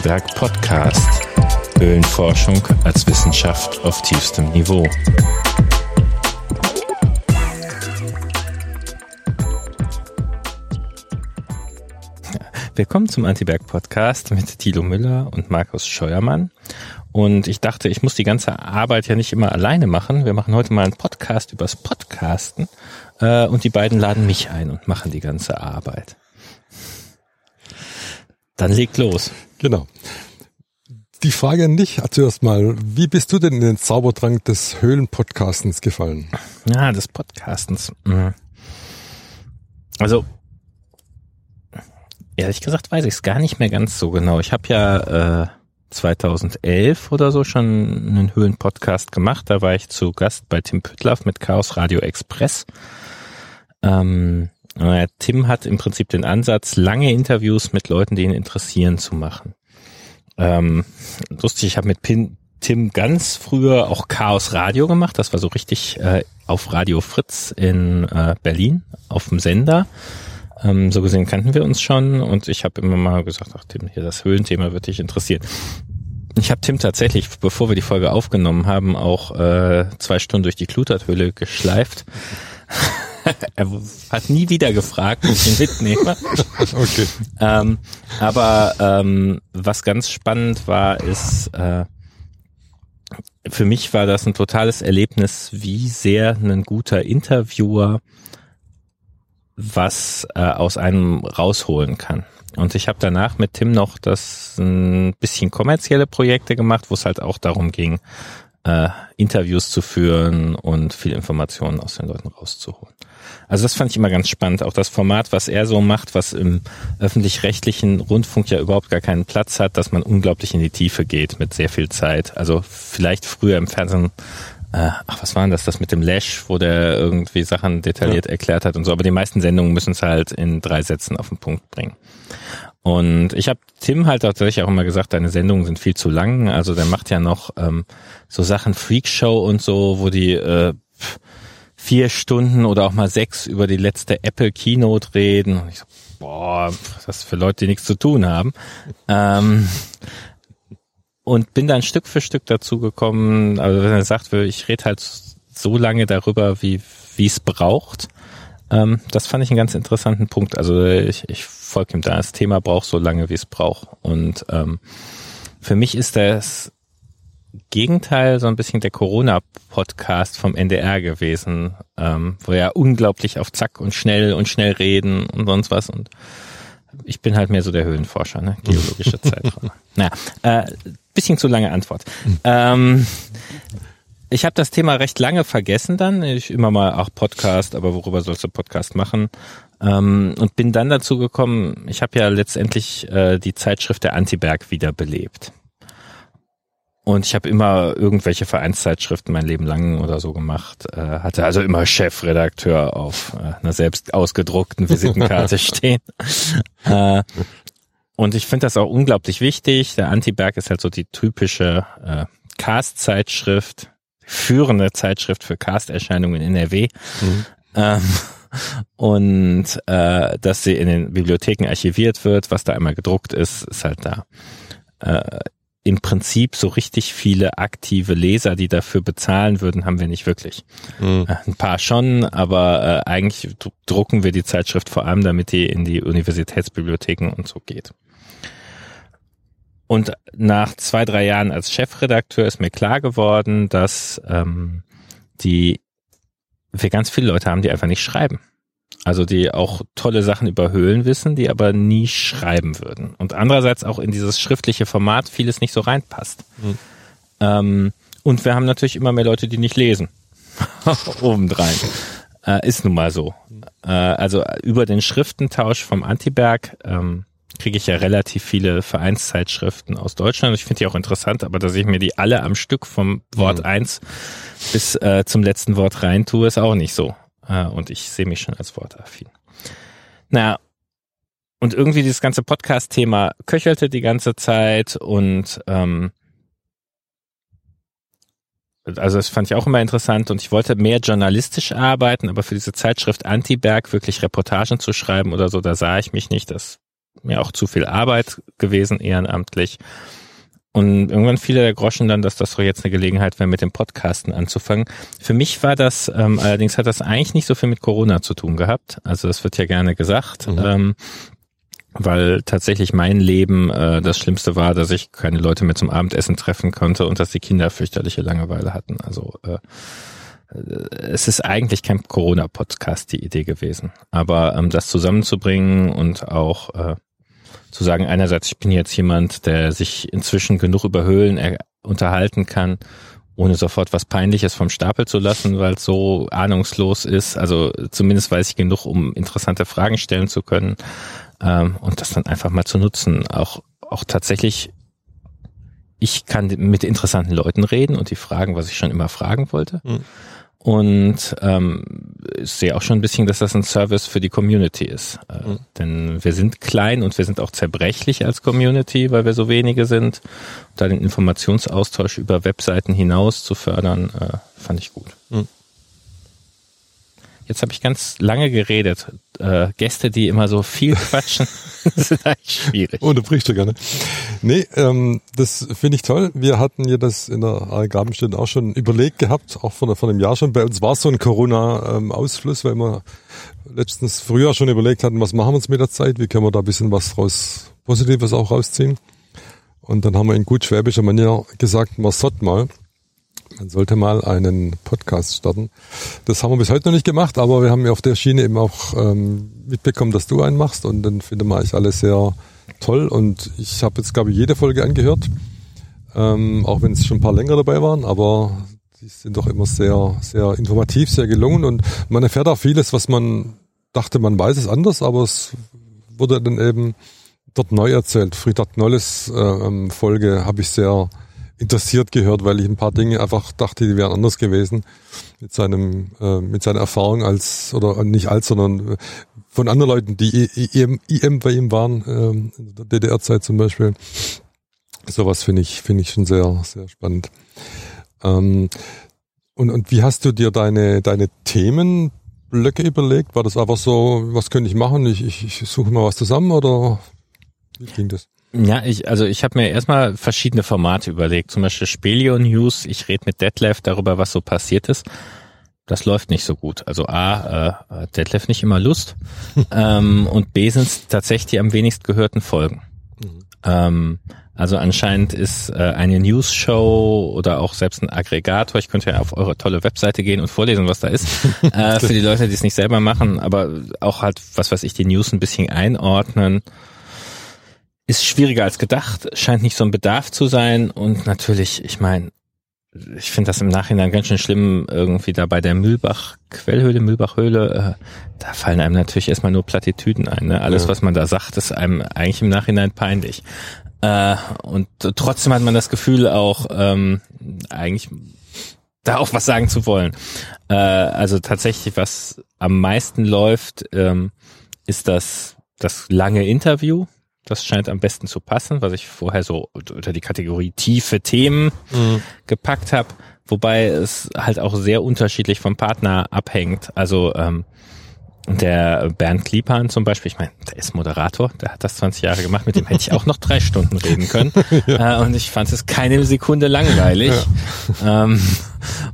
Antiberg Podcast. Höhlenforschung als Wissenschaft auf tiefstem Niveau. Willkommen zum Antiberg Podcast mit Thilo Müller und Markus Scheuermann. Und ich dachte, ich muss die ganze Arbeit ja nicht immer alleine machen. Wir machen heute mal einen Podcast übers Podcasten. Äh, und die beiden laden mich ein und machen die ganze Arbeit. Dann legt los. Genau. Die Frage an dich zuerst mal, wie bist du denn in den Zaubertrank des Höhlenpodcastens gefallen? Ja, des Podcastens. Mhm. Also, ehrlich gesagt weiß ich es gar nicht mehr ganz so genau. Ich habe ja äh, 2011 oder so schon einen Höhlenpodcast gemacht. Da war ich zu Gast bei Tim Püttlaff mit Chaos Radio Express. Ähm, Tim hat im Prinzip den Ansatz, lange Interviews mit Leuten, die ihn interessieren, zu machen. Ähm, lustig, ich habe mit Pin, Tim ganz früher auch Chaos Radio gemacht. Das war so richtig äh, auf Radio Fritz in äh, Berlin auf dem Sender. Ähm, so gesehen kannten wir uns schon und ich habe immer mal gesagt, ach Tim, hier das Höhlenthema wird dich interessieren. Ich habe Tim tatsächlich, bevor wir die Folge aufgenommen haben, auch äh, zwei Stunden durch die Kluterthöhle geschleift. er hat nie wieder gefragt, ob ich ihn mitnehme. okay. Ähm, aber ähm, was ganz spannend war, ist, äh, für mich war das ein totales Erlebnis, wie sehr ein guter Interviewer was äh, aus einem rausholen kann. Und ich habe danach mit Tim noch das ein bisschen kommerzielle Projekte gemacht, wo es halt auch darum ging, äh, Interviews zu führen und viel Informationen aus den Leuten rauszuholen. Also das fand ich immer ganz spannend. Auch das Format, was er so macht, was im öffentlich-rechtlichen Rundfunk ja überhaupt gar keinen Platz hat, dass man unglaublich in die Tiefe geht mit sehr viel Zeit. Also vielleicht früher im Fernsehen äh, ach, was war denn das, das mit dem Lash, wo der irgendwie Sachen detailliert ja. erklärt hat und so. Aber die meisten Sendungen müssen es halt in drei Sätzen auf den Punkt bringen. Und ich habe Tim halt tatsächlich auch immer gesagt, deine Sendungen sind viel zu lang. Also der macht ja noch ähm, so Sachen Freakshow und so, wo die äh, vier Stunden oder auch mal sechs über die letzte Apple Keynote reden. Und ich so, boah, was ist das für Leute, die nichts zu tun haben. Ähm, und bin dann Stück für Stück dazu gekommen, also wenn er sagt, ich rede halt so lange darüber, wie wie es braucht. Ähm, das fand ich einen ganz interessanten Punkt. Also ich, ich folge ihm da. Das Thema braucht so lange, wie es braucht. Und ähm, für mich ist das Gegenteil so ein bisschen der Corona-Podcast vom NDR gewesen, ähm, wo ja unglaublich auf Zack und schnell und schnell reden und sonst was. Und ich bin halt mehr so der Höhlenforscher, ne? Geologische Zeitraum. naja, äh, bisschen zu lange Antwort. Ähm, ich habe das Thema recht lange vergessen dann. Ich immer mal auch Podcast, aber worüber sollst du Podcast machen? Ähm, und bin dann dazu gekommen, ich habe ja letztendlich äh, die Zeitschrift der Antiberg wiederbelebt. Und ich habe immer irgendwelche Vereinszeitschriften mein Leben lang oder so gemacht. Äh, hatte also immer Chefredakteur auf äh, einer selbst ausgedruckten Visitenkarte stehen. Äh, und ich finde das auch unglaublich wichtig. Der Antiberg ist halt so die typische äh, Cast-Zeitschrift, führende Zeitschrift für Cast-Erscheinungen in NRW. Mhm. Ähm, und äh, dass sie in den Bibliotheken archiviert wird, was da einmal gedruckt ist, ist halt da. Äh, Im Prinzip so richtig viele aktive Leser, die dafür bezahlen würden, haben wir nicht wirklich. Mhm. Ein paar schon, aber äh, eigentlich drucken wir die Zeitschrift vor allem, damit die in die Universitätsbibliotheken und so geht. Und nach zwei, drei Jahren als Chefredakteur ist mir klar geworden, dass ähm, die wir ganz viele Leute haben, die einfach nicht schreiben. Also die auch tolle Sachen über Höhlen wissen, die aber nie schreiben würden. Und andererseits auch in dieses schriftliche Format vieles nicht so reinpasst. Mhm. Ähm, und wir haben natürlich immer mehr Leute, die nicht lesen. Obendrein. Äh, ist nun mal so. Äh, also über den Schriftentausch vom Antiberg ähm, kriege ich ja relativ viele Vereinszeitschriften aus Deutschland. Ich finde die auch interessant, aber dass ich mir die alle am Stück vom Wort mhm. eins bis äh, zum letzten Wort rein tue, ist auch nicht so. Äh, und ich sehe mich schon als wortaffin. Naja, und irgendwie dieses ganze Podcast-Thema köchelte die ganze Zeit und ähm, also das fand ich auch immer interessant und ich wollte mehr journalistisch arbeiten, aber für diese Zeitschrift Antiberg wirklich Reportagen zu schreiben oder so, da sah ich mich nicht. Das mir auch zu viel Arbeit gewesen, ehrenamtlich. Und irgendwann fiel der Groschen dann, dass das doch jetzt eine Gelegenheit wäre, mit dem Podcasten anzufangen. Für mich war das, ähm, allerdings hat das eigentlich nicht so viel mit Corona zu tun gehabt. Also das wird ja gerne gesagt. Mhm. Ähm, weil tatsächlich mein Leben äh, das Schlimmste war, dass ich keine Leute mehr zum Abendessen treffen konnte und dass die Kinder fürchterliche Langeweile hatten. Also äh, es ist eigentlich kein Corona-Podcast die Idee gewesen. Aber ähm, das zusammenzubringen und auch äh, zu sagen, einerseits, ich bin jetzt jemand, der sich inzwischen genug über Höhlen er unterhalten kann, ohne sofort was Peinliches vom Stapel zu lassen, weil es so ahnungslos ist. Also zumindest weiß ich genug, um interessante Fragen stellen zu können ähm, und das dann einfach mal zu nutzen. Auch, auch tatsächlich, ich kann mit interessanten Leuten reden und die fragen, was ich schon immer fragen wollte. Mhm. Und ähm, ich sehe auch schon ein bisschen, dass das ein Service für die Community ist. Äh, mhm. Denn wir sind klein und wir sind auch zerbrechlich als Community, weil wir so wenige sind. da den Informationsaustausch über Webseiten hinaus zu fördern, äh, fand ich gut. Mhm. Jetzt habe ich ganz lange geredet. Äh, Gäste, die immer so viel quatschen, sind eigentlich schwierig. Unterbrichst du gerne. Nee, ähm, das finde ich toll. Wir hatten ja das in der Gabenstätte auch schon überlegt gehabt, auch vor, vor einem Jahr schon. Bei uns war es so ein Corona-Ausfluss, weil wir letztens früher schon überlegt hatten, was machen wir uns mit der Zeit, wie können wir da ein bisschen was raus, Positives auch rausziehen. Und dann haben wir in gut schwäbischer Manier gesagt, man sollte mal man sollte mal einen Podcast starten. Das haben wir bis heute noch nicht gemacht, aber wir haben ja auf der Schiene eben auch ähm, mitbekommen, dass du einen machst und dann finden wir eigentlich alle sehr toll und ich habe jetzt, glaube ich, jede Folge angehört, ähm, auch wenn es schon ein paar länger dabei waren, aber die sind doch immer sehr, sehr informativ, sehr gelungen und man erfährt auch vieles, was man dachte, man weiß es anders, aber es wurde dann eben dort neu erzählt. Friedrich Nolles äh, ähm, Folge habe ich sehr interessiert gehört, weil ich ein paar Dinge einfach dachte, die wären anders gewesen mit seinem äh, mit seiner Erfahrung als oder nicht als, sondern äh, von anderen Leuten, die IM, IM bei ihm waren ähm, in der DDR-Zeit zum Beispiel. Sowas finde ich finde ich schon sehr sehr spannend. Ähm, und und wie hast du dir deine deine Themenblöcke überlegt? War das einfach so, was könnte ich machen? Ich, ich, ich suche mal was zusammen oder wie ging das? Ja, ich, also ich habe mir erstmal verschiedene Formate überlegt. Zum Beispiel Spelio News. Ich rede mit Detlef darüber, was so passiert ist. Das läuft nicht so gut. Also A, äh, Detlef nicht immer Lust ähm, und B sind tatsächlich die am wenigst gehörten Folgen. Mhm. Ähm, also anscheinend ist äh, eine News-Show oder auch selbst ein Aggregator, ich könnte ja auf eure tolle Webseite gehen und vorlesen, was da ist, äh, für die Leute, die es nicht selber machen, aber auch halt, was weiß ich, die News ein bisschen einordnen ist schwieriger als gedacht, scheint nicht so ein Bedarf zu sein und natürlich, ich meine, ich finde das im Nachhinein ganz schön schlimm, irgendwie da bei der Mühlbach-Quellhöhle, Mühlbach-Höhle, äh, da fallen einem natürlich erstmal nur Plattitüden ein. Ne? Alles, ja. was man da sagt, ist einem eigentlich im Nachhinein peinlich. Äh, und trotzdem hat man das Gefühl auch, ähm, eigentlich da auch was sagen zu wollen. Äh, also tatsächlich, was am meisten läuft, ähm, ist das, das lange Interview das scheint am besten zu passen, was ich vorher so unter die Kategorie tiefe Themen mhm. gepackt habe. Wobei es halt auch sehr unterschiedlich vom Partner abhängt. Also ähm, der Bernd Kliepan zum Beispiel, ich meine, der ist Moderator, der hat das 20 Jahre gemacht, mit dem hätte ich auch noch drei Stunden reden können. ja. äh, und ich fand es keine Sekunde langweilig. Ja. Ähm,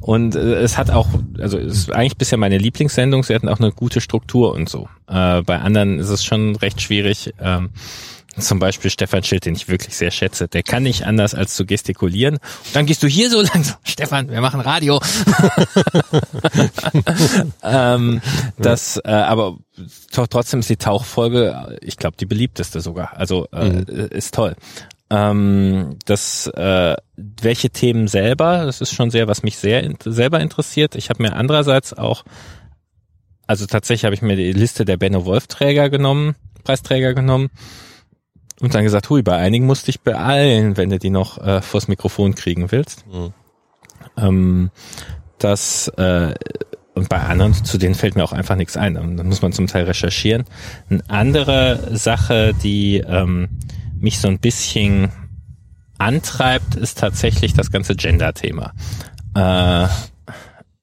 und äh, es hat auch, also es ist eigentlich bisher meine Lieblingssendung, sie hatten auch eine gute Struktur und so. Äh, bei anderen ist es schon recht schwierig. Ähm, zum Beispiel Stefan Schild, den ich wirklich sehr schätze, der kann nicht anders als zu gestikulieren. Und dann gehst du hier so lang, so, Stefan, wir machen Radio. ähm, das, äh, aber trotzdem ist die Tauchfolge, ich glaube, die beliebteste sogar. Also äh, mhm. ist toll. Ähm, das, äh, welche Themen selber, das ist schon sehr, was mich sehr selber interessiert. Ich habe mir andererseits auch, also tatsächlich habe ich mir die Liste der Benno Wolf Träger genommen, Preisträger genommen und dann gesagt, hui, bei einigen musste ich beeilen, wenn du die noch äh, vors Mikrofon kriegen willst. Mhm. Ähm, das äh, und bei anderen, zu denen fällt mir auch einfach nichts ein. Und dann muss man zum Teil recherchieren. Eine andere Sache, die ähm, mich so ein bisschen antreibt, ist tatsächlich das ganze Gender-Thema. Äh,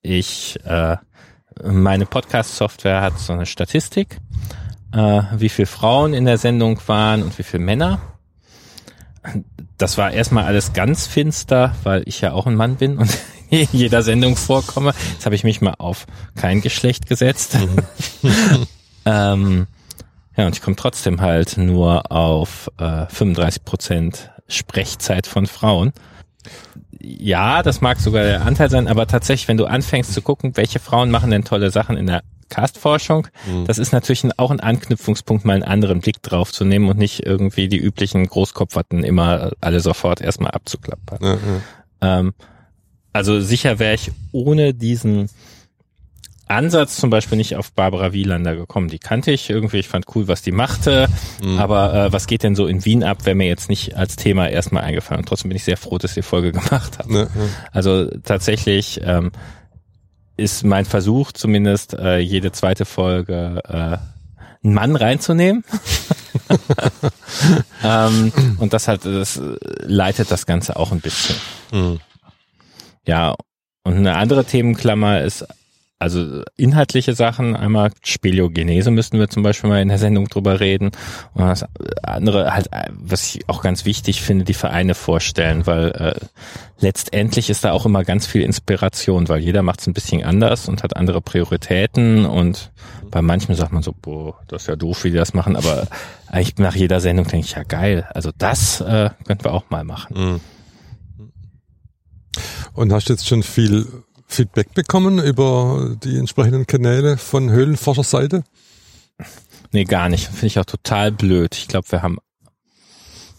ich, äh, meine Podcast-Software hat so eine Statistik äh, wie viele Frauen in der Sendung waren und wie viele Männer. Das war erstmal alles ganz finster, weil ich ja auch ein Mann bin und in jeder Sendung vorkomme. Jetzt habe ich mich mal auf kein Geschlecht gesetzt. Mhm. ähm, ja, und ich komme trotzdem halt nur auf äh, 35 Prozent Sprechzeit von Frauen. Ja, das mag sogar der Anteil sein, aber tatsächlich, wenn du anfängst zu gucken, welche Frauen machen denn tolle Sachen in der Castforschung, mhm. das ist natürlich auch ein Anknüpfungspunkt, mal einen anderen Blick drauf zu nehmen und nicht irgendwie die üblichen Großkopferten immer alle sofort erstmal abzuklappern. Ja. Ähm, also sicher wäre ich ohne diesen Ansatz zum Beispiel nicht auf Barbara Wielander gekommen. Die kannte ich irgendwie, ich fand cool, was die machte. Mhm. Aber äh, was geht denn so in Wien ab, wäre mir jetzt nicht als Thema erstmal eingefallen. Und trotzdem bin ich sehr froh, dass ihr die Folge gemacht habt. Ja, ja. Also tatsächlich ähm, ist mein Versuch zumindest äh, jede zweite Folge äh, einen Mann reinzunehmen. ähm, und das hat, das leitet das Ganze auch ein bisschen. Mhm. Ja, und eine andere Themenklammer ist also inhaltliche Sachen, einmal Speleogenese müssten wir zum Beispiel mal in der Sendung drüber reden. Und das andere halt, was ich auch ganz wichtig finde, die Vereine vorstellen, weil äh, letztendlich ist da auch immer ganz viel Inspiration, weil jeder macht es ein bisschen anders und hat andere Prioritäten und bei manchen sagt man so, boah, das ist ja doof, wie die das machen, aber eigentlich nach jeder Sendung denke ich, ja geil, also das äh, könnten wir auch mal machen. Mhm. Und hast jetzt schon viel Feedback bekommen über die entsprechenden Kanäle von Höhlenforscherseite? Nee, gar nicht. Finde ich auch total blöd. Ich glaube, wir haben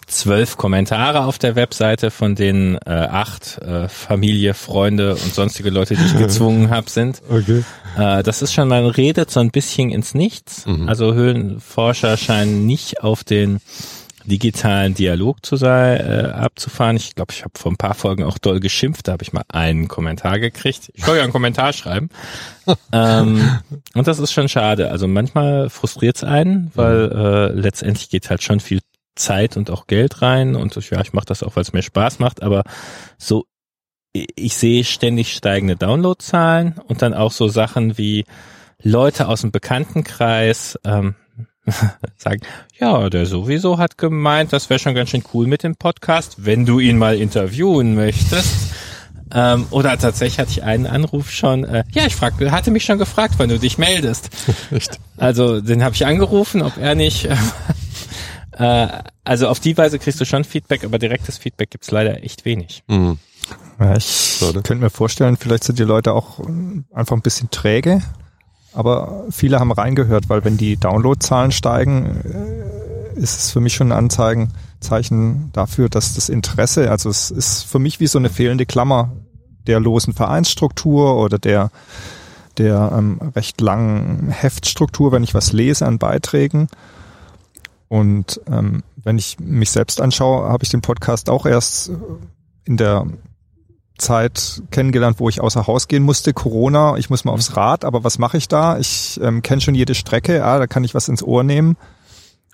zwölf Kommentare auf der Webseite, von denen äh, acht äh, Familie, Freunde und sonstige Leute, die ich gezwungen habe, sind. Okay. Äh, das ist schon, man redet so ein bisschen ins Nichts. Mhm. Also Höhlenforscher scheinen nicht auf den digitalen Dialog zu sein, äh, abzufahren. Ich glaube, ich habe vor ein paar Folgen auch doll geschimpft, da habe ich mal einen Kommentar gekriegt. Ich soll ja einen Kommentar schreiben. ähm, und das ist schon schade. Also manchmal frustriert es einen, weil äh, letztendlich geht halt schon viel Zeit und auch Geld rein und ja, ich mache das auch, weil es mir Spaß macht, aber so ich sehe ständig steigende Downloadzahlen und dann auch so Sachen wie Leute aus dem Bekanntenkreis, ähm, sagen, ja, der sowieso hat gemeint, das wäre schon ganz schön cool mit dem Podcast, wenn du ihn mal interviewen möchtest. Ähm, oder tatsächlich hatte ich einen Anruf schon, äh, ja, ich frag, hatte mich schon gefragt, wann du dich meldest. Echt? Also den habe ich angerufen, ob er nicht. äh, also auf die Weise kriegst du schon Feedback, aber direktes Feedback gibt's leider echt wenig. Mhm. Ja, ich könnte mir vorstellen, vielleicht sind die Leute auch einfach ein bisschen träge aber viele haben reingehört, weil wenn die Downloadzahlen steigen, äh, ist es für mich schon ein Anzeigen, Zeichen dafür, dass das Interesse, also es ist für mich wie so eine fehlende Klammer der losen Vereinsstruktur oder der der ähm, recht langen Heftstruktur, wenn ich was lese an Beiträgen. Und ähm, wenn ich mich selbst anschaue, habe ich den Podcast auch erst in der Zeit kennengelernt, wo ich außer Haus gehen musste, Corona, ich muss mal aufs Rad, aber was mache ich da? Ich ähm, kenne schon jede Strecke, ah, da kann ich was ins Ohr nehmen.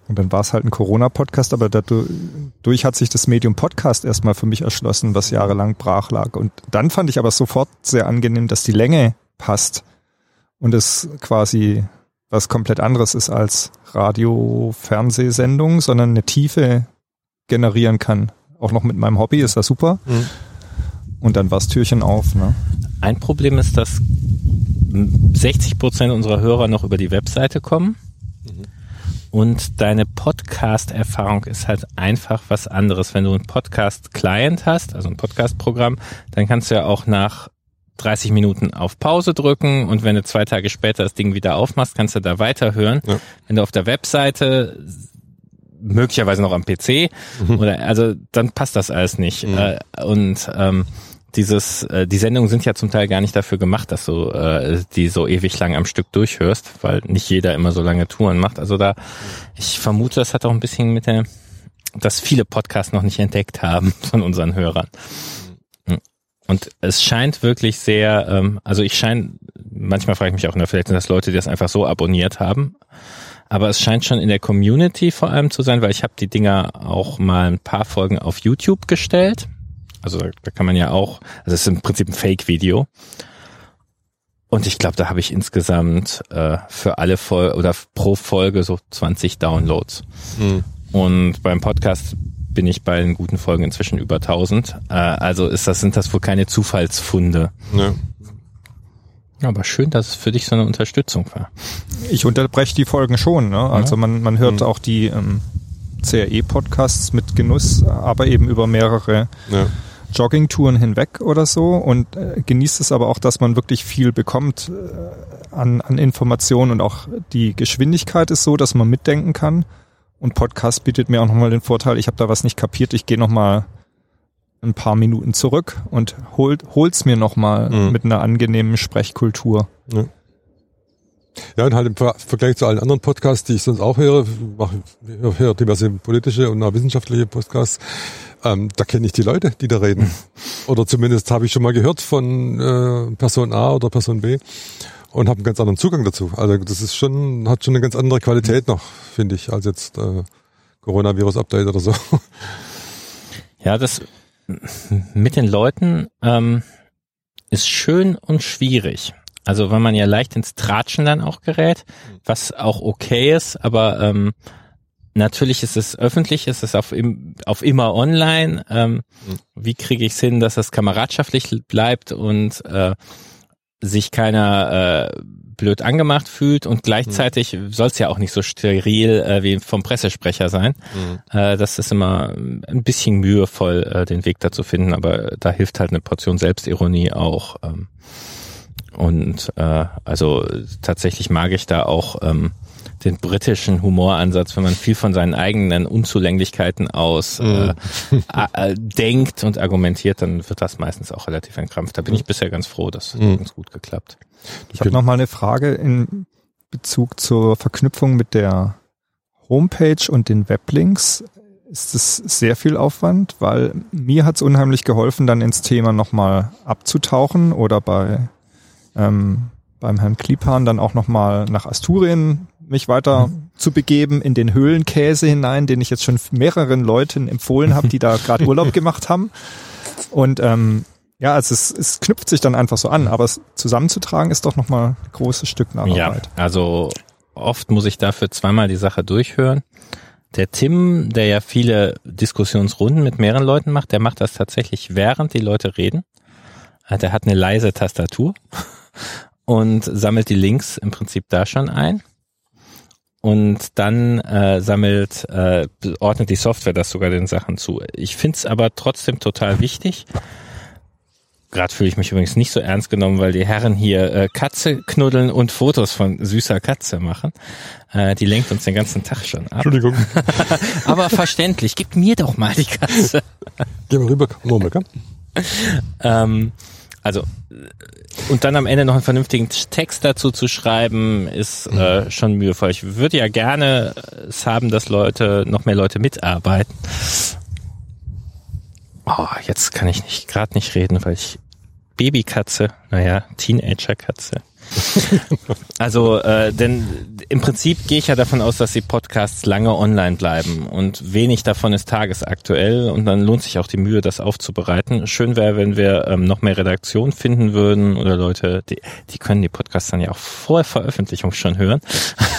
Und dann war es halt ein Corona-Podcast, aber dadurch hat sich das Medium Podcast erstmal für mich erschlossen, was jahrelang brach lag. Und dann fand ich aber sofort sehr angenehm, dass die Länge passt und es quasi was komplett anderes ist als Radio-Fernsehsendung, sondern eine Tiefe generieren kann. Auch noch mit meinem Hobby ist das super. Mhm. Und dann war das Türchen auf. Ne? Ein Problem ist, dass 60 Prozent unserer Hörer noch über die Webseite kommen. Mhm. Und deine Podcast-Erfahrung ist halt einfach was anderes. Wenn du ein Podcast-Client hast, also ein Podcast-Programm, dann kannst du ja auch nach 30 Minuten auf Pause drücken und wenn du zwei Tage später das Ding wieder aufmachst, kannst du da weiterhören. Ja. Wenn du auf der Webseite möglicherweise noch am PC mhm. oder also dann passt das alles nicht. Mhm. Äh, und ähm, dieses, äh, die Sendungen sind ja zum Teil gar nicht dafür gemacht, dass du äh, die so ewig lang am Stück durchhörst, weil nicht jeder immer so lange Touren macht. Also da, ich vermute, das hat auch ein bisschen mit der, dass viele Podcasts noch nicht entdeckt haben von unseren Hörern. Und es scheint wirklich sehr, ähm, also ich scheine, manchmal frage ich mich auch, na, vielleicht sind das Leute, die das einfach so abonniert haben. Aber es scheint schon in der Community vor allem zu sein, weil ich habe die Dinger auch mal ein paar Folgen auf YouTube gestellt also da, da kann man ja auch, also es ist im Prinzip ein Fake-Video. Und ich glaube, da habe ich insgesamt äh, für alle Folge oder pro Folge so 20 Downloads. Mhm. Und beim Podcast bin ich bei den guten Folgen inzwischen über 1000. Äh, also ist das, sind das wohl keine Zufallsfunde. Ja. Aber schön, dass es für dich so eine Unterstützung war. Ich unterbreche die Folgen schon. Ne? Also man, man hört mhm. auch die ähm, CRE-Podcasts mit Genuss, aber eben über mehrere ja. Joggingtouren hinweg oder so und äh, genießt es aber auch, dass man wirklich viel bekommt äh, an, an Informationen und auch die Geschwindigkeit ist so, dass man mitdenken kann. Und Podcast bietet mir auch nochmal den Vorteil, ich habe da was nicht kapiert, ich gehe nochmal ein paar Minuten zurück und hol, hol's mir nochmal mhm. mit einer angenehmen Sprechkultur. Ja. Ja, und halt im Vergleich zu allen anderen Podcasts, die ich sonst auch höre, mache, höre diverse politische und auch wissenschaftliche Podcasts, ähm, da kenne ich die Leute, die da reden. oder zumindest habe ich schon mal gehört von äh, Person A oder Person B und habe einen ganz anderen Zugang dazu. Also das ist schon, hat schon eine ganz andere Qualität noch, finde ich, als jetzt äh, Coronavirus-Update oder so. Ja, das mit den Leuten ähm, ist schön und schwierig. Also wenn man ja leicht ins Tratschen dann auch gerät, was auch okay ist, aber ähm, natürlich ist es öffentlich, ist es auf, im, auf immer online. Ähm. Wie kriege ich es hin, dass das kameradschaftlich bleibt und äh, sich keiner äh, blöd angemacht fühlt und gleichzeitig mhm. soll es ja auch nicht so steril äh, wie vom Pressesprecher sein. Mhm. Äh, das ist immer ein bisschen mühevoll, äh, den Weg da zu finden, aber da hilft halt eine Portion Selbstironie auch. Ähm, und äh, also tatsächlich mag ich da auch ähm, den britischen Humoransatz, wenn man viel von seinen eigenen Unzulänglichkeiten aus mhm. äh, äh, denkt und argumentiert, dann wird das meistens auch relativ entkrampft. Da bin ich bisher ganz froh, das hat mhm. ganz gut geklappt. Ich habe noch mal eine Frage in Bezug zur Verknüpfung mit der Homepage und den Weblinks. Ist es sehr viel Aufwand, weil mir hat es unheimlich geholfen, dann ins Thema nochmal abzutauchen oder bei ähm, beim Herrn Kliepan dann auch nochmal nach Asturien mich weiter mhm. zu begeben in den Höhlenkäse hinein, den ich jetzt schon mehreren Leuten empfohlen habe, die da gerade Urlaub gemacht haben. Und ähm, ja, also es, es knüpft sich dann einfach so an, aber es zusammenzutragen ist doch nochmal ein großes Stück Nacharbeit. Ja, also oft muss ich dafür zweimal die Sache durchhören. Der Tim, der ja viele Diskussionsrunden mit mehreren Leuten macht, der macht das tatsächlich während die Leute reden. Äh, der hat eine leise Tastatur und sammelt die Links im Prinzip da schon ein und dann äh, sammelt, äh, ordnet die Software das sogar den Sachen zu. Ich find's aber trotzdem total wichtig. Gerade fühle ich mich übrigens nicht so ernst genommen, weil die Herren hier äh, Katze knuddeln und Fotos von süßer Katze machen. Äh, die lenkt uns den ganzen Tag schon ab. Entschuldigung. aber verständlich. Gib mir doch mal die Katze. Geh mal rüber, Moment, ähm, also und dann am Ende noch einen vernünftigen Text dazu zu schreiben, ist äh, mhm. schon mühevoll. Ich würde ja gerne es haben, dass Leute, noch mehr Leute mitarbeiten. Oh, jetzt kann ich nicht gerade nicht reden, weil ich Babykatze, naja, Teenagerkatze. also, äh, denn im Prinzip gehe ich ja davon aus, dass die Podcasts lange online bleiben und wenig davon ist tagesaktuell und dann lohnt sich auch die Mühe, das aufzubereiten. Schön wäre, wenn wir ähm, noch mehr Redaktion finden würden oder Leute, die, die können die Podcasts dann ja auch vor Veröffentlichung schon hören,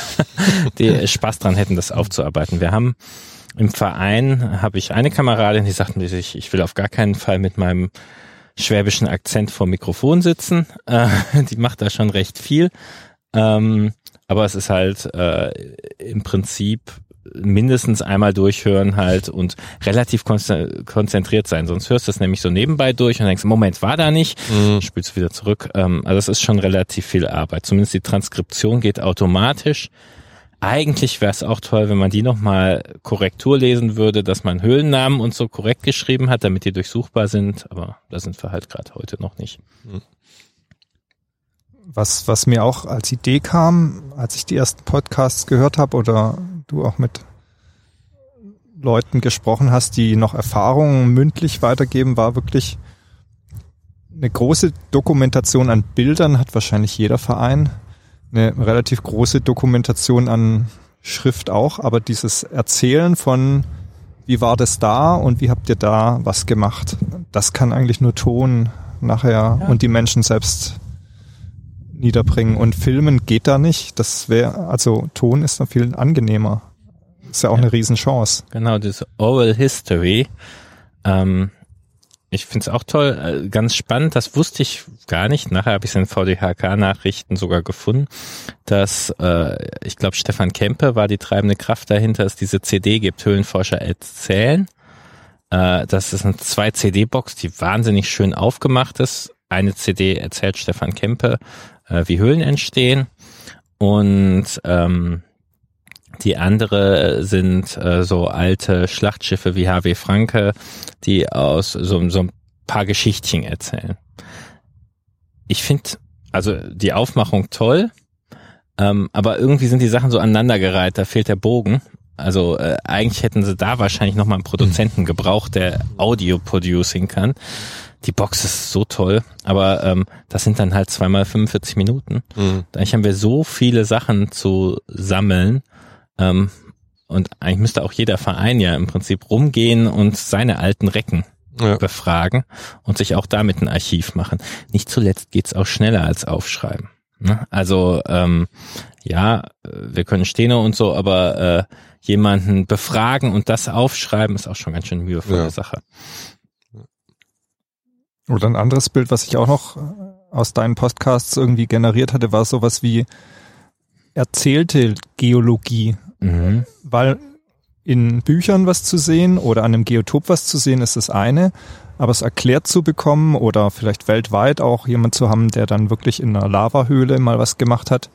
die Spaß dran hätten, das aufzuarbeiten. Wir haben im Verein habe ich eine Kameradin, die sagt mir, ich, ich will auf gar keinen Fall mit meinem schwäbischen Akzent vor Mikrofon sitzen. Äh, die macht da schon recht viel. Ähm, aber es ist halt äh, im Prinzip mindestens einmal durchhören halt und relativ konzentriert sein. Sonst hörst du es nämlich so nebenbei durch und denkst, Moment, war da nicht, mhm. spielst du wieder zurück. Ähm, also es ist schon relativ viel Arbeit. Zumindest die Transkription geht automatisch. Eigentlich wäre es auch toll, wenn man die nochmal Korrektur lesen würde, dass man Höhlennamen und so korrekt geschrieben hat, damit die durchsuchbar sind. Aber da sind wir halt gerade heute noch nicht. Hm. Was, was mir auch als Idee kam, als ich die ersten Podcasts gehört habe oder du auch mit Leuten gesprochen hast, die noch Erfahrungen mündlich weitergeben, war wirklich eine große Dokumentation an Bildern hat wahrscheinlich jeder Verein eine relativ große Dokumentation an Schrift auch, aber dieses Erzählen von wie war das da und wie habt ihr da was gemacht, das kann eigentlich nur Ton nachher ja. und die Menschen selbst niederbringen. Und Filmen geht da nicht. Das wäre, also Ton ist da viel angenehmer. Ist ja auch ja. eine Riesenchance. Genau, das Oral History. Ähm, ich finde es auch toll, äh, ganz spannend, das wusste ich gar nicht. Nachher habe ich es in VDHK-Nachrichten sogar gefunden, dass äh, ich glaube, Stefan Kempe war die treibende Kraft dahinter, dass diese CD gibt, Höhlenforscher erzählen. Äh, das ist eine zwei CD-Box, die wahnsinnig schön aufgemacht ist. Eine CD erzählt Stefan Kempe, äh, wie Höhlen entstehen. Und ähm, die andere sind äh, so alte Schlachtschiffe wie HW Franke, die aus so, so ein paar Geschichtchen erzählen. Ich finde also die Aufmachung toll, ähm, aber irgendwie sind die Sachen so aneinandergereiht, da fehlt der Bogen. Also äh, eigentlich hätten sie da wahrscheinlich nochmal einen Produzenten gebraucht, der Audio-Producing kann. Die Box ist so toll, aber ähm, das sind dann halt zweimal 45 Minuten. Mhm. Eigentlich haben wir so viele Sachen zu sammeln, ähm, und eigentlich müsste auch jeder Verein ja im Prinzip rumgehen und seine alten Recken ja. befragen und sich auch damit ein Archiv machen. Nicht zuletzt geht's auch schneller als aufschreiben. Ne? Also ähm, ja, wir können Steno und so, aber äh, jemanden befragen und das aufschreiben ist auch schon ganz schön mühevolle ja. Sache. Oder ein anderes Bild, was ich auch noch aus deinen Podcasts irgendwie generiert hatte, war sowas wie erzählte Geologie. Mhm. Weil in Büchern was zu sehen oder an einem Geotop was zu sehen, ist das eine. Aber es erklärt zu bekommen oder vielleicht weltweit auch jemand zu haben, der dann wirklich in einer Lavahöhle mal was gemacht hat,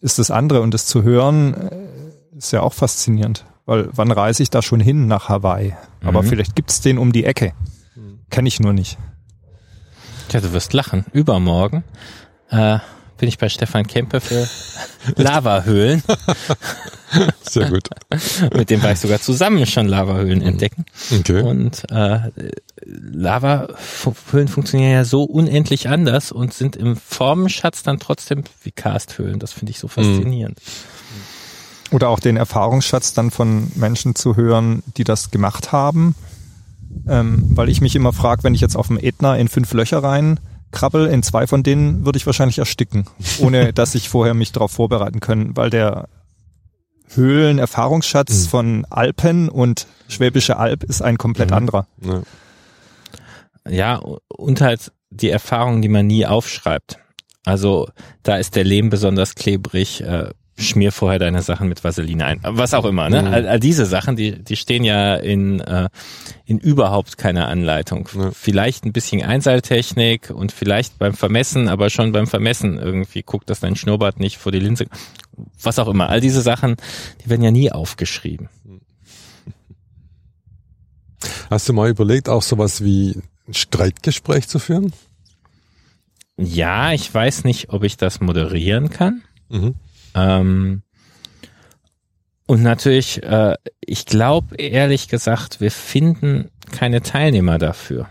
ist das andere. Und das zu hören äh, ist ja auch faszinierend. Weil wann reise ich da schon hin nach Hawaii? Mhm. Aber vielleicht gibt's den um die Ecke. Kenne ich nur nicht. Tja, du wirst lachen. Übermorgen äh, bin ich bei Stefan Kempe für Lavahöhlen. Sehr gut. Mit dem war ich sogar zusammen schon Lavahöhlen mhm. entdecken. Okay. Und äh, Lavahöhlen funktionieren ja so unendlich anders und sind im Formenschatz dann trotzdem wie Karsthöhlen. Das finde ich so faszinierend. Oder auch den Erfahrungsschatz dann von Menschen zu hören, die das gemacht haben. Ähm, weil ich mich immer frage, wenn ich jetzt auf dem Ätna in fünf Löcher rein krabbel, in zwei von denen würde ich wahrscheinlich ersticken, ohne dass ich vorher mich darauf vorbereiten können, weil der Höhlenerfahrungsschatz mhm. von Alpen und Schwäbische Alb ist ein komplett mhm. anderer. Ja. ja, und halt die Erfahrungen, die man nie aufschreibt. Also da ist der Lehm besonders klebrig, äh, schmier vorher deine Sachen mit Vaseline ein. Was auch immer, ne? Mhm. All, all, diese Sachen, die, die stehen ja in, äh, in überhaupt keiner Anleitung. Ja. Vielleicht ein bisschen Einseiltechnik und vielleicht beim Vermessen, aber schon beim Vermessen irgendwie guckt, dass dein Schnurrbart nicht vor die Linse, was auch immer. All diese Sachen, die werden ja nie aufgeschrieben. Hast du mal überlegt, auch sowas wie ein Streitgespräch zu führen? Ja, ich weiß nicht, ob ich das moderieren kann. Mhm. Ähm, und natürlich, äh, ich glaube ehrlich gesagt, wir finden keine Teilnehmer dafür.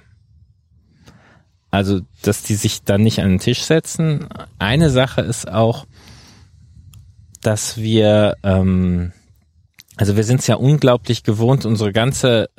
Also, dass die sich dann nicht an den Tisch setzen. Eine Sache ist auch, dass wir, ähm, also wir sind es ja unglaublich gewohnt, unsere ganze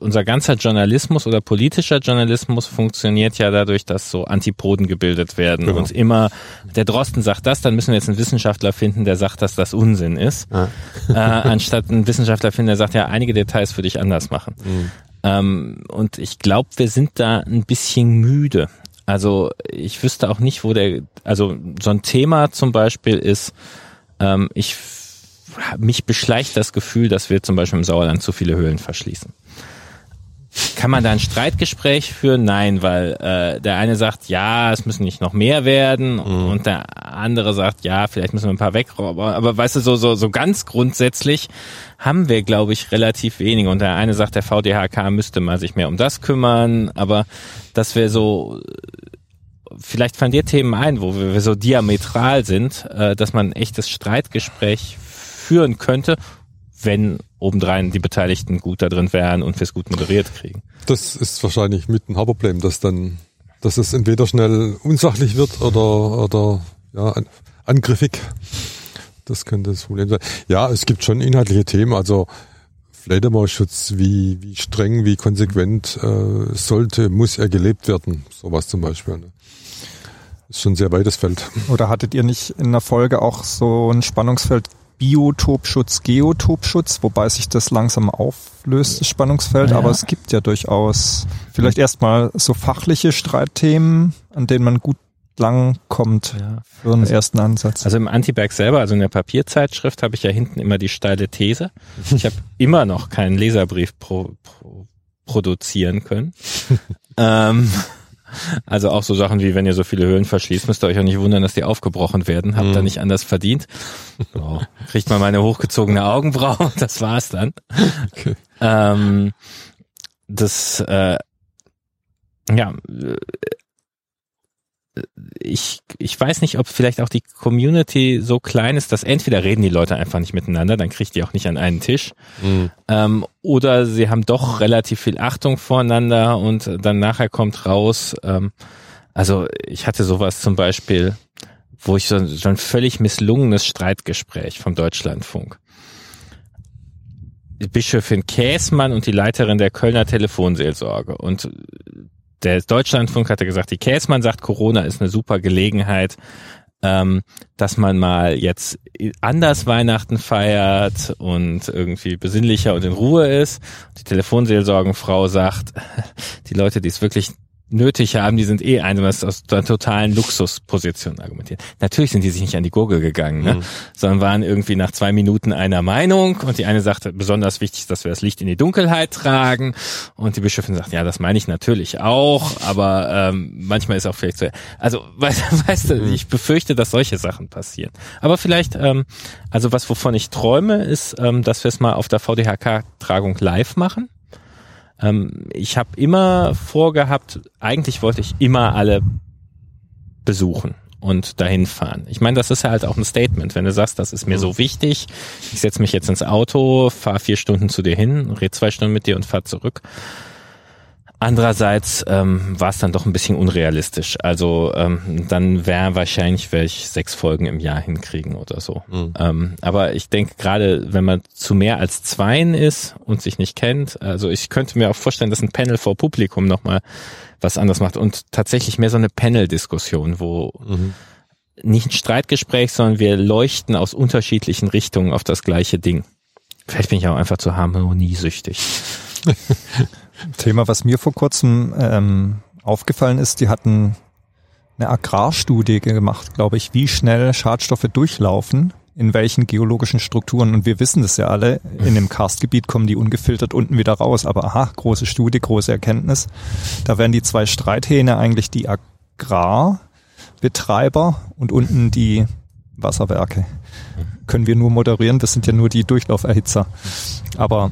unser ganzer Journalismus oder politischer Journalismus funktioniert ja dadurch, dass so Antipoden gebildet werden genau. und immer der Drosten sagt das, dann müssen wir jetzt einen Wissenschaftler finden, der sagt, dass das Unsinn ist, ah. äh, anstatt einen Wissenschaftler finden, der sagt, ja, einige Details würde ich anders machen. Mhm. Ähm, und ich glaube, wir sind da ein bisschen müde. Also ich wüsste auch nicht, wo der, also so ein Thema zum Beispiel ist, ähm, ich mich beschleicht das Gefühl, dass wir zum Beispiel im Sauerland zu viele Höhlen verschließen. Kann man da ein Streitgespräch führen? Nein, weil äh, der eine sagt, ja, es müssen nicht noch mehr werden mhm. und der andere sagt, ja, vielleicht müssen wir ein paar wegräumen. Aber weißt du, so, so, so ganz grundsätzlich haben wir, glaube ich, relativ wenige. Und der eine sagt, der VDHK müsste mal sich mehr um das kümmern, aber dass wir so vielleicht fallen dir Themen ein, wo wir so diametral sind, äh, dass man ein echtes Streitgespräch führen könnte wenn obendrein die Beteiligten gut da drin wären und wir es gut moderiert kriegen. Das ist wahrscheinlich mit ein Hauptproblem, dass dann, dass es entweder schnell unsachlich wird oder, oder ja, angriffig. Das könnte das Problem sein. Ja, es gibt schon inhaltliche Themen, also Fledermausschutz, wie, wie streng, wie konsequent äh, sollte, muss er gelebt werden, sowas zum Beispiel. Ne? ist schon ein sehr weites Feld. Oder hattet ihr nicht in der Folge auch so ein Spannungsfeld Biotopschutz, Geotopschutz, wobei sich das langsam auflöst, das Spannungsfeld, ja. aber es gibt ja durchaus vielleicht erstmal so fachliche Streitthemen, an denen man gut lang kommt ja. für einen also, ersten Ansatz. Also im Antiberg selber, also in der Papierzeitschrift, habe ich ja hinten immer die steile These. Ich habe immer noch keinen Leserbrief pro, pro, produzieren können. ähm, also auch so Sachen wie, wenn ihr so viele Höhlen verschließt, müsst ihr euch auch nicht wundern, dass die aufgebrochen werden. Habt mhm. ihr nicht anders verdient. Oh, kriegt man meine hochgezogene Augenbraue, das war's dann. Okay. Ähm, das, äh, ja, ich, ich weiß nicht, ob vielleicht auch die Community so klein ist, dass entweder reden die Leute einfach nicht miteinander, dann kriegt die auch nicht an einen Tisch, mhm. ähm, oder sie haben doch relativ viel Achtung voreinander und dann nachher kommt raus, ähm, also ich hatte sowas zum Beispiel, wo ich so, so ein völlig misslungenes Streitgespräch vom Deutschlandfunk. Die Bischöfin Käßmann und die Leiterin der Kölner Telefonseelsorge und der Deutschlandfunk hatte gesagt, die Käsmann sagt, Corona ist eine super Gelegenheit, ähm, dass man mal jetzt anders Weihnachten feiert und irgendwie besinnlicher und in Ruhe ist. Die Telefonseelsorgenfrau sagt, die Leute, die es wirklich nötig haben, die sind eh eines aus der totalen Luxusposition argumentiert. Natürlich sind die sich nicht an die Gurgel gegangen, ne? Mhm. sondern waren irgendwie nach zwei Minuten einer Meinung und die eine sagte, besonders wichtig ist, dass wir das Licht in die Dunkelheit tragen und die Bischöfin sagt, ja, das meine ich natürlich auch, aber ähm, manchmal ist auch vielleicht so, also weißt, weißt du, mhm. ich befürchte, dass solche Sachen passieren. Aber vielleicht, ähm, also was wovon ich träume, ist, ähm, dass wir es mal auf der VDHK-Tragung live machen ähm, ich habe immer vorgehabt, eigentlich wollte ich immer alle besuchen und dahin fahren. Ich meine, das ist ja halt auch ein Statement, wenn du sagst, das ist mir so wichtig, ich setze mich jetzt ins Auto, fahre vier Stunden zu dir hin, red zwei Stunden mit dir und fahr zurück. Andererseits ähm, war es dann doch ein bisschen unrealistisch. Also ähm, dann wäre wahrscheinlich werde ich sechs Folgen im Jahr hinkriegen oder so. Mhm. Ähm, aber ich denke gerade, wenn man zu mehr als zweien ist und sich nicht kennt, also ich könnte mir auch vorstellen, dass ein Panel vor Publikum nochmal was anderes macht und tatsächlich mehr so eine Panel-Diskussion, wo mhm. nicht ein Streitgespräch, sondern wir leuchten aus unterschiedlichen Richtungen auf das gleiche Ding. Vielleicht bin ich auch einfach zu harmoniesüchtig. Thema, was mir vor kurzem ähm, aufgefallen ist, die hatten eine Agrarstudie gemacht, glaube ich, wie schnell Schadstoffe durchlaufen, in welchen geologischen Strukturen. Und wir wissen das ja alle, in dem Karstgebiet kommen die ungefiltert unten wieder raus. Aber aha, große Studie, große Erkenntnis. Da wären die zwei Streithähne eigentlich die Agrarbetreiber und unten die Wasserwerke. Können wir nur moderieren, das sind ja nur die Durchlauferhitzer. Aber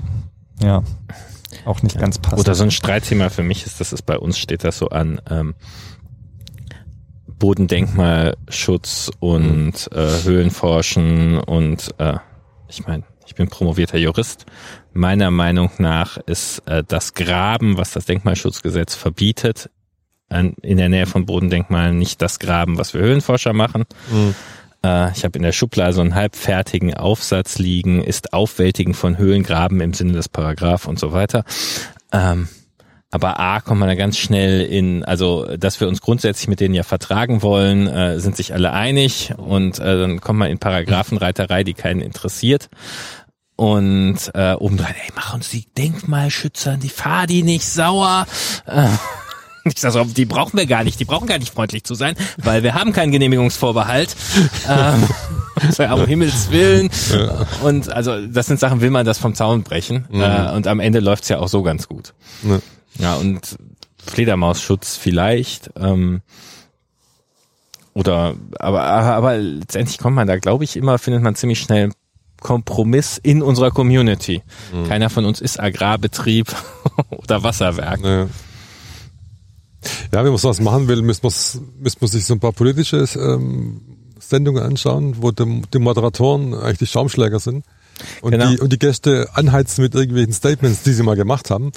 ja, auch nicht ja. ganz passend. Oder so ein Streitthema für mich ist, dass es bei uns steht das so an ähm, Bodendenkmalschutz und mhm. äh, Höhlenforschen und äh, ich meine, ich bin promovierter Jurist. Meiner Meinung nach ist äh, das Graben, was das Denkmalschutzgesetz verbietet, an, in der Nähe von Bodendenkmalen nicht das Graben, was wir Höhlenforscher machen. Mhm. Äh, ich habe in der Schublade so einen halbfertigen Aufsatz liegen, ist Aufwältigen von Höhlengraben im Sinne des Paragraph und so weiter. Ähm, aber A kommt man da ganz schnell in, also dass wir uns grundsätzlich mit denen ja vertragen wollen, äh, sind sich alle einig und äh, dann kommt man in Paragraphenreiterei, die keinen interessiert. Und äh, obendrein, ey, mach uns die Denkmalschützer, die fahr die nicht sauer. Äh, ich sage so, die brauchen wir gar nicht, die brauchen gar nicht freundlich zu sein, weil wir haben keinen Genehmigungsvorbehalt. ähm, um Himmels Willen. Und also das sind Sachen, will man das vom Zaun brechen. Mhm. Äh, und am Ende läuft's ja auch so ganz gut. Ja, ja und Fledermausschutz vielleicht. Ähm, oder aber, aber letztendlich kommt man da, glaube ich, immer, findet man ziemlich schnell Kompromiss in unserer Community. Mhm. Keiner von uns ist Agrarbetrieb oder Wasserwerk. Ja. Ja, wenn man sowas machen will, müsste man, müsste man sich so ein paar politische ähm, Sendungen anschauen, wo die, die Moderatoren eigentlich die Schaumschläger sind und, genau. die, und die Gäste anheizen mit irgendwelchen Statements, die sie mal gemacht haben.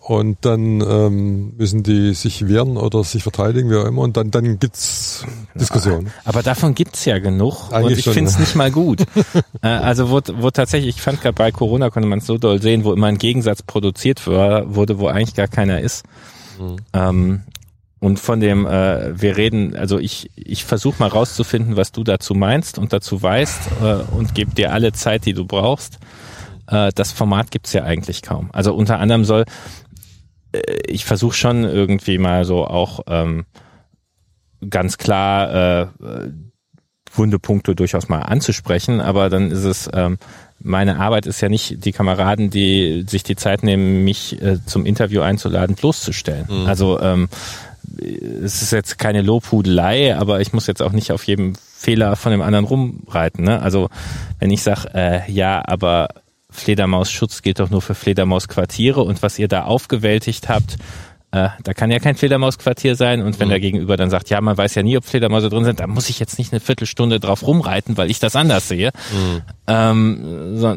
Und dann ähm, müssen die sich wehren oder sich verteidigen, wie auch immer. Und dann, dann gibt's Diskussionen. Aber davon gibt's ja genug. Eigentlich und ich finde es nicht mal gut. äh, also wo, wo tatsächlich, ich fand gerade bei Corona konnte man es so doll sehen, wo immer ein Gegensatz produziert wurde, wo eigentlich gar keiner ist. Mhm. Ähm, und von dem, äh, wir reden, also ich, ich versuche mal rauszufinden, was du dazu meinst und dazu weißt äh, und gebe dir alle Zeit, die du brauchst. Äh, das Format gibt's ja eigentlich kaum. Also unter anderem soll, äh, ich versuche schon irgendwie mal so auch ähm, ganz klar äh, Wundepunkte durchaus mal anzusprechen, aber dann ist es, ähm, meine Arbeit ist ja nicht die Kameraden, die sich die Zeit nehmen, mich äh, zum Interview einzuladen, bloßzustellen. Mhm. Also ähm, es ist jetzt keine Lobhudelei, aber ich muss jetzt auch nicht auf jedem Fehler von dem anderen rumreiten. Ne? Also wenn ich sage, äh, ja, aber Fledermausschutz gilt doch nur für Fledermausquartiere und was ihr da aufgewältigt habt, äh, da kann ja kein Fledermausquartier sein und wenn mhm. der Gegenüber dann sagt, ja, man weiß ja nie, ob Fledermäuse drin sind, da muss ich jetzt nicht eine Viertelstunde drauf rumreiten, weil ich das anders sehe. Mhm. Ähm, so,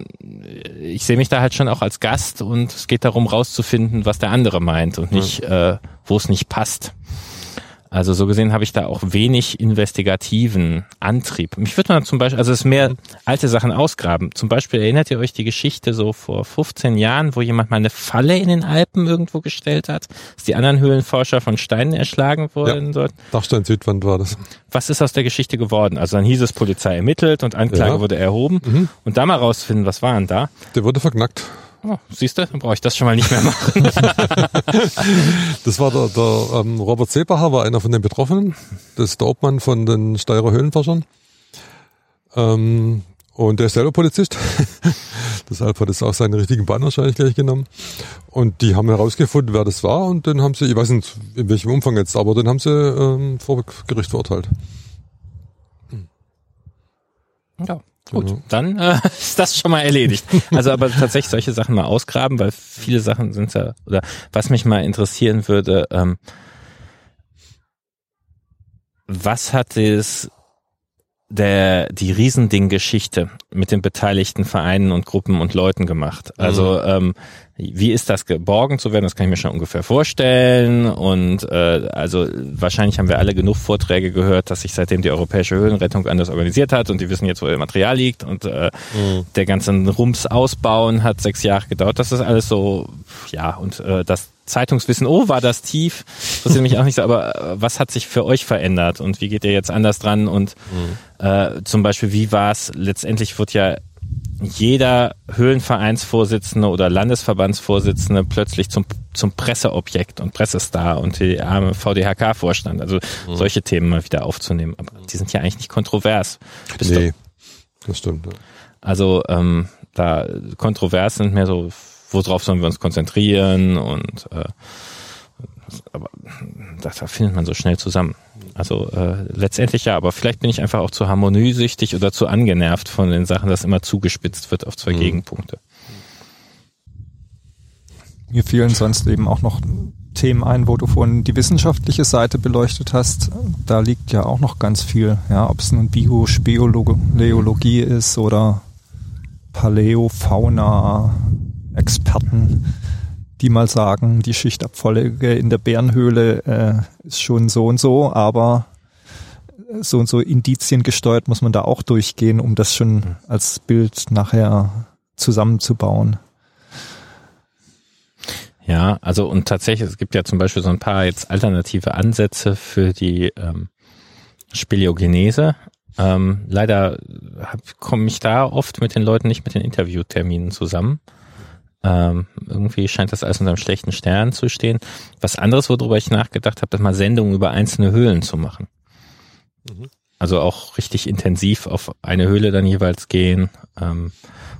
ich sehe mich da halt schon auch als Gast und es geht darum rauszufinden, was der andere meint und nicht, mhm. äh, wo es nicht passt. Also so gesehen habe ich da auch wenig investigativen Antrieb. Mich würde man zum Beispiel, also es ist mehr alte Sachen ausgraben. Zum Beispiel erinnert ihr euch die Geschichte so vor 15 Jahren, wo jemand mal eine Falle in den Alpen irgendwo gestellt hat, dass die anderen Höhlenforscher von Steinen erschlagen wurden ja, sollten? Dachstein Südwand war das. Was ist aus der Geschichte geworden? Also dann hieß es Polizei ermittelt und Anklage ja. wurde erhoben. Mhm. Und da mal rausfinden, was waren da? Der wurde verknackt. Oh, siehst du, dann brauche ich das schon mal nicht mehr machen. das war der, der ähm, Robert Seebacher, war einer von den Betroffenen. Das ist der Obmann von den Steirer Höhlenforschern. Ähm, und der ist selber Polizist. Deshalb hat es auch seinen richtigen Bann wahrscheinlich gleich genommen. Und die haben herausgefunden, wer das war. Und den haben sie, ich weiß nicht in welchem Umfang jetzt, aber den haben sie ähm, vor Gericht verurteilt. Ja. Gut, dann äh, ist das schon mal erledigt. Also aber tatsächlich solche Sachen mal ausgraben, weil viele Sachen sind ja, oder was mich mal interessieren würde, ähm, was hat es der die Riesending-Geschichte mit den beteiligten Vereinen und Gruppen und Leuten gemacht. Also mhm. ähm, wie ist das geborgen zu werden? Das kann ich mir schon ungefähr vorstellen. Und äh, also wahrscheinlich haben wir alle genug Vorträge gehört, dass sich seitdem die Europäische Höhlenrettung anders organisiert hat und die wissen jetzt, wo ihr Material liegt und äh, mhm. der ganze Rums ausbauen hat sechs Jahre gedauert. Das ist alles so, ja, und äh, das Zeitungswissen, oh, war das tief, Das ist mich auch nicht so, aber äh, was hat sich für euch verändert und wie geht ihr jetzt anders dran und mhm. äh, zum Beispiel, wie war es, letztendlich wird ja jeder Höhlenvereinsvorsitzende oder Landesverbandsvorsitzende plötzlich zum, zum Presseobjekt und Pressestar und die arme VDHK-Vorstand, also mhm. solche Themen mal wieder aufzunehmen. Aber die sind ja eigentlich nicht kontrovers. Bist nee, das stimmt. Ja. Also ähm, da kontrovers sind mehr so worauf sollen wir uns konzentrieren und äh, aber da, da findet man so schnell zusammen. Also äh, letztendlich ja, aber vielleicht bin ich einfach auch zu harmoniesüchtig oder zu angenervt von den Sachen, dass immer zugespitzt wird auf zwei mhm. Gegenpunkte. Mir fielen sonst eben auch noch Themen ein, wo du vorhin die wissenschaftliche Seite beleuchtet hast. Da liegt ja auch noch ganz viel, ja, ob es nun Biospeologie ist oder Paläofauna, Experten, die mal sagen, die Schichtabfolge in der Bärenhöhle äh, ist schon so und so, aber so und so Indizien gesteuert muss man da auch durchgehen, um das schon als Bild nachher zusammenzubauen. Ja, also und tatsächlich, es gibt ja zum Beispiel so ein paar jetzt alternative Ansätze für die ähm, Speleogenese. Ähm, leider komme ich da oft mit den Leuten nicht mit den Interviewterminen zusammen. Ähm, irgendwie scheint das alles unter einem schlechten Stern zu stehen. Was anderes, worüber ich nachgedacht habe, ist mal Sendungen über einzelne Höhlen zu machen. Mhm. Also auch richtig intensiv auf eine Höhle dann jeweils gehen. Ähm,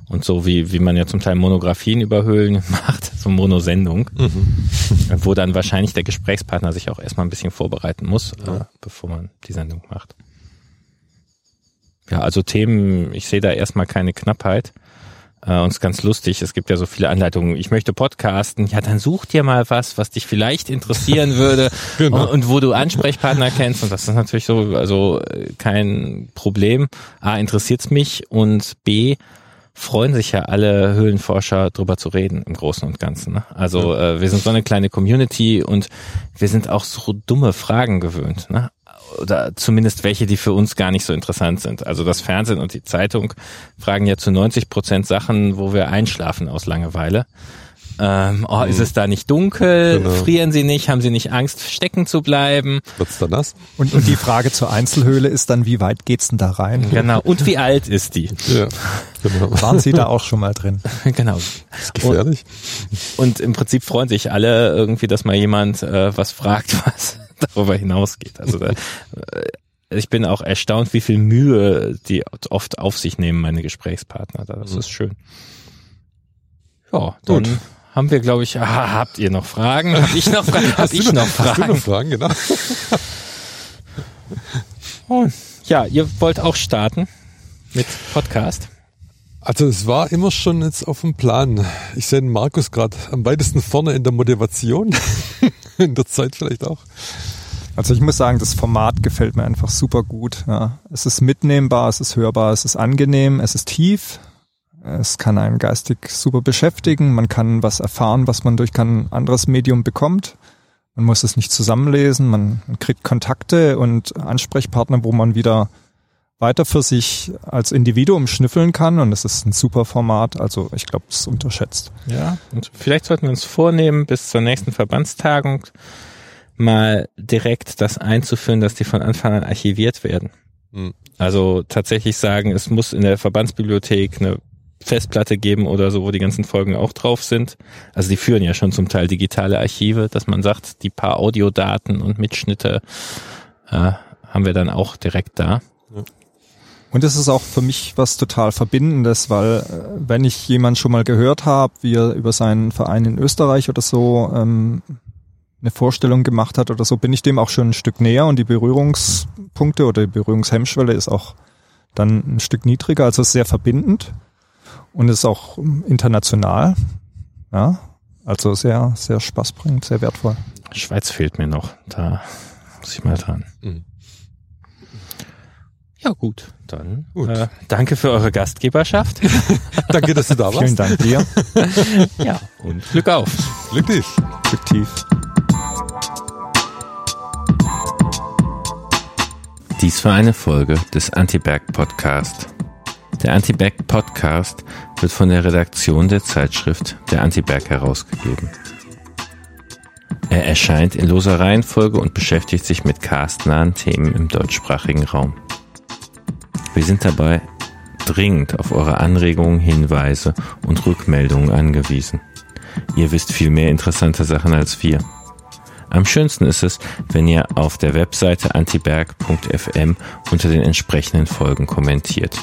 und so wie, wie man ja zum Teil Monografien über Höhlen macht, so Monosendung, mhm. wo dann wahrscheinlich der Gesprächspartner sich auch erstmal ein bisschen vorbereiten muss, ja. äh, bevor man die Sendung macht. Ja, also Themen, ich sehe da erstmal keine Knappheit. Äh, und es ist ganz lustig, es gibt ja so viele Anleitungen. Ich möchte podcasten. Ja, dann such dir mal was, was dich vielleicht interessieren würde genau. und, und, wo du Ansprechpartner kennst. Und das ist natürlich so, also äh, kein Problem. A, interessiert's mich und B, freuen sich ja alle Höhlenforscher drüber zu reden im Großen und Ganzen. Ne? Also äh, wir sind so eine kleine Community und wir sind auch so dumme Fragen gewöhnt. Ne? Oder zumindest welche, die für uns gar nicht so interessant sind. Also das Fernsehen und die Zeitung fragen ja zu 90 Prozent Sachen, wo wir einschlafen aus Langeweile. Ähm, oh, ist es da nicht dunkel? Genau. Frieren sie nicht? Haben sie nicht Angst, stecken zu bleiben? Wird's da nass? Und, und die Frage zur Einzelhöhle ist dann, wie weit geht's denn da rein? Genau. Und wie alt ist die? Ja, genau. Waren Sie da auch schon mal drin? genau. Das ist gefährlich. Und, und, im Prinzip freuen sich alle irgendwie, dass mal jemand äh, was fragt, was darüber hinausgeht. Also da, äh, ich bin auch erstaunt, wie viel Mühe die oft auf sich nehmen, meine Gesprächspartner. Das mhm. ist schön. Ja, dann Gut. haben wir, glaube ich, ah, habt ihr noch Fragen? Hab ich noch, Fragen? hab ich noch Fragen? Hast du noch Fragen, genau. Und, ja, ihr wollt auch starten mit Podcast. Also es war immer schon jetzt auf dem Plan. Ich sehe den Markus gerade am weitesten vorne in der Motivation, in der Zeit vielleicht auch. Also ich muss sagen, das Format gefällt mir einfach super gut. Ja. Es ist mitnehmbar, es ist hörbar, es ist angenehm, es ist tief. Es kann einen geistig super beschäftigen. Man kann was erfahren, was man durch kein anderes Medium bekommt. Man muss es nicht zusammenlesen. Man, man kriegt Kontakte und Ansprechpartner, wo man wieder weiter für sich als Individuum schnüffeln kann und es ist ein super Format, also ich glaube, es ist unterschätzt. Ja, und vielleicht sollten wir uns vornehmen, bis zur nächsten Verbandstagung mal direkt das einzuführen, dass die von Anfang an archiviert werden. Mhm. Also tatsächlich sagen, es muss in der Verbandsbibliothek eine Festplatte geben oder so, wo die ganzen Folgen auch drauf sind. Also die führen ja schon zum Teil digitale Archive, dass man sagt, die paar Audiodaten und Mitschnitte äh, haben wir dann auch direkt da. Und es ist auch für mich was total Verbindendes, weil äh, wenn ich jemand schon mal gehört habe, wie er über seinen Verein in Österreich oder so ähm, eine Vorstellung gemacht hat oder so, bin ich dem auch schon ein Stück näher und die Berührungspunkte oder die Berührungshemmschwelle ist auch dann ein Stück niedriger, also sehr verbindend und ist auch international. Ja, also sehr, sehr spaßbringend, sehr wertvoll. Schweiz fehlt mir noch, da muss ich mal dran. Mhm. Ja gut, dann gut. Äh, danke für eure Gastgeberschaft. danke, dass du da warst. Vielen Dank dir. ja, und Glück auf. Glück tief. Glück tief. Dies war eine Folge des Anti-Berg Podcast. Der Anti-Berg Podcast wird von der Redaktion der Zeitschrift der Anti-Berg herausgegeben. Er erscheint in loser Reihenfolge und beschäftigt sich mit castnahen Themen im deutschsprachigen Raum. Wir sind dabei dringend auf eure Anregungen, Hinweise und Rückmeldungen angewiesen. Ihr wisst viel mehr interessante Sachen als wir. Am schönsten ist es, wenn ihr auf der Webseite antiberg.fm unter den entsprechenden Folgen kommentiert.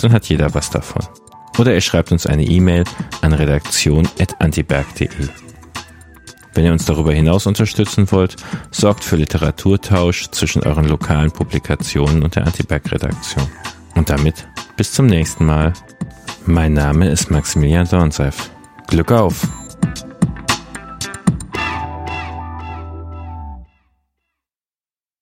Dann hat jeder was davon. Oder ihr schreibt uns eine E-Mail an redaktion.antiberg.de. Wenn ihr uns darüber hinaus unterstützen wollt, sorgt für Literaturtausch zwischen euren lokalen Publikationen und der Antiberg-Redaktion. Und damit bis zum nächsten Mal. Mein Name ist Maximilian Dornseif. Glück auf!